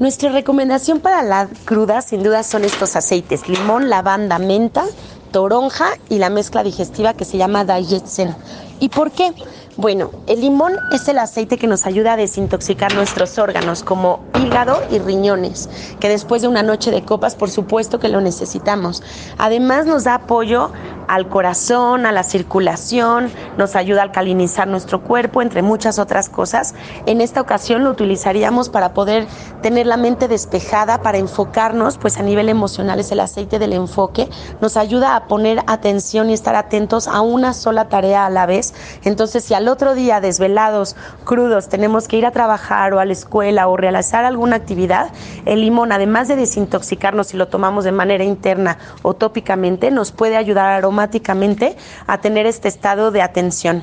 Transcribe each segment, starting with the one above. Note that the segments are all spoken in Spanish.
Nuestra recomendación para la cruda sin duda son estos aceites, limón, lavanda, menta, toronja y la mezcla digestiva que se llama Dietzen. ¿Y por qué? Bueno, el limón es el aceite que nos ayuda a desintoxicar nuestros órganos como hígado y riñones, que después de una noche de copas por supuesto que lo necesitamos. Además nos da apoyo al corazón, a la circulación, nos ayuda a alcalinizar nuestro cuerpo, entre muchas otras cosas. En esta ocasión lo utilizaríamos para poder tener la mente despejada, para enfocarnos, pues a nivel emocional es el aceite del enfoque, nos ayuda a poner atención y estar atentos a una sola tarea a la vez. Entonces, si al otro día desvelados, crudos, tenemos que ir a trabajar o a la escuela o realizar alguna actividad, el limón, además de desintoxicarnos si lo tomamos de manera interna o tópicamente, nos puede ayudar a automáticamente a tener este estado de atención.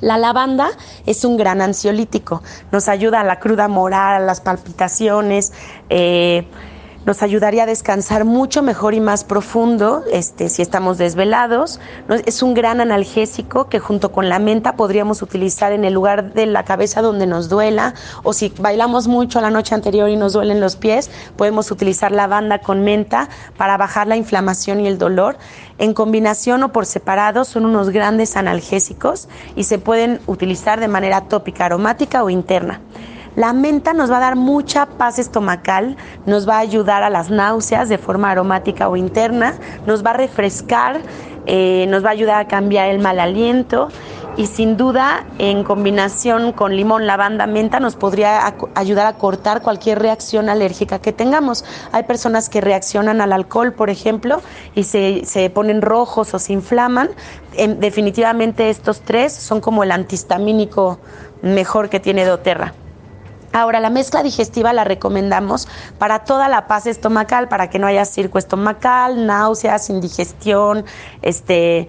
La lavanda es un gran ansiolítico, nos ayuda a la cruda moral, a las palpitaciones, eh, nos ayudaría a descansar mucho mejor y más profundo este, si estamos desvelados. Es un gran analgésico que junto con la menta podríamos utilizar en el lugar de la cabeza donde nos duela o si bailamos mucho la noche anterior y nos duelen los pies, podemos utilizar lavanda con menta para bajar la inflamación y el dolor. En combinación o por separado son unos grandes analgésicos y se pueden utilizar de manera tópica, aromática o interna. La menta nos va a dar mucha paz estomacal, nos va a ayudar a las náuseas de forma aromática o interna, nos va a refrescar, eh, nos va a ayudar a cambiar el mal aliento y sin duda en combinación con limón, lavanda, menta nos podría ayudar a cortar cualquier reacción alérgica que tengamos. Hay personas que reaccionan al alcohol, por ejemplo, y se, se ponen rojos o se inflaman. definitivamente estos tres son como el antihistamínico mejor que tiene doTERRA. Ahora, la mezcla digestiva la recomendamos para toda la paz estomacal, para que no haya circo estomacal, náuseas, indigestión, este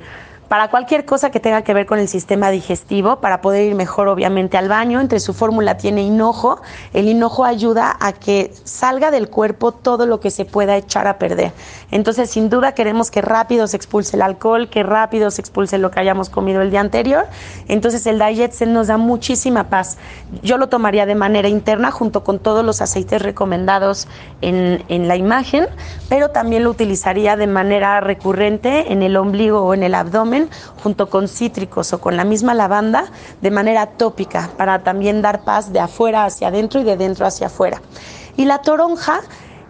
para cualquier cosa que tenga que ver con el sistema digestivo, para poder ir mejor obviamente al baño. Entre su fórmula tiene hinojo. El hinojo ayuda a que salga del cuerpo todo lo que se pueda echar a perder. Entonces, sin duda queremos que rápido se expulse el alcohol, que rápido se expulse lo que hayamos comido el día anterior. Entonces, el Diet Zen nos da muchísima paz. Yo lo tomaría de manera interna junto con todos los aceites recomendados en, en la imagen, pero también lo utilizaría de manera recurrente en el ombligo o en el abdomen junto con cítricos o con la misma lavanda de manera tópica para también dar paz de afuera hacia adentro y de dentro hacia afuera. Y la toronja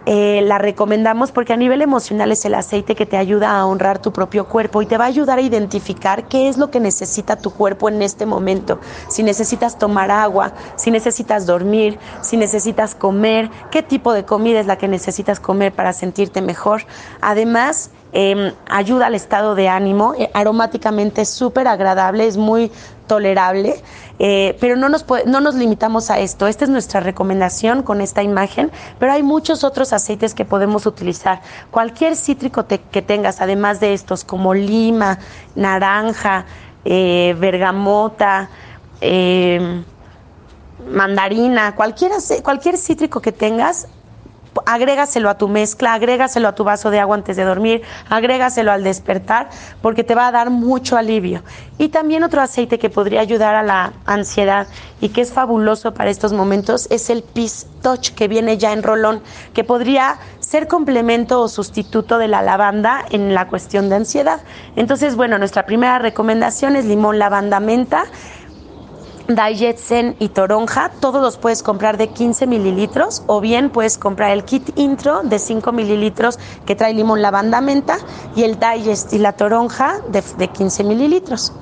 eh, la recomendamos porque a nivel emocional es el aceite que te ayuda a honrar tu propio cuerpo y te va a ayudar a identificar qué es lo que necesita tu cuerpo en este momento. Si necesitas tomar agua, si necesitas dormir, si necesitas comer, qué tipo de comida es la que necesitas comer para sentirte mejor. Además, Em, ayuda al estado de ánimo, eh, aromáticamente es súper agradable, es muy tolerable, eh, pero no nos, no nos limitamos a esto. Esta es nuestra recomendación con esta imagen, pero hay muchos otros aceites que podemos utilizar. Cualquier cítrico que tengas, además de estos, como lima, naranja, eh, bergamota, em, mandarina, cualquier, cualquier cítrico que tengas, agrégaselo a tu mezcla, agrégaselo a tu vaso de agua antes de dormir, agrégaselo al despertar, porque te va a dar mucho alivio. Y también otro aceite que podría ayudar a la ansiedad y que es fabuloso para estos momentos es el Peace Touch, que viene ya en rolón, que podría ser complemento o sustituto de la lavanda en la cuestión de ansiedad. Entonces, bueno, nuestra primera recomendación es limón, lavanda, menta Zen y Toronja, todos los puedes comprar de 15 mililitros o bien puedes comprar el kit intro de 5 mililitros que trae limón, lavanda, menta y el Digest y la Toronja de 15 mililitros.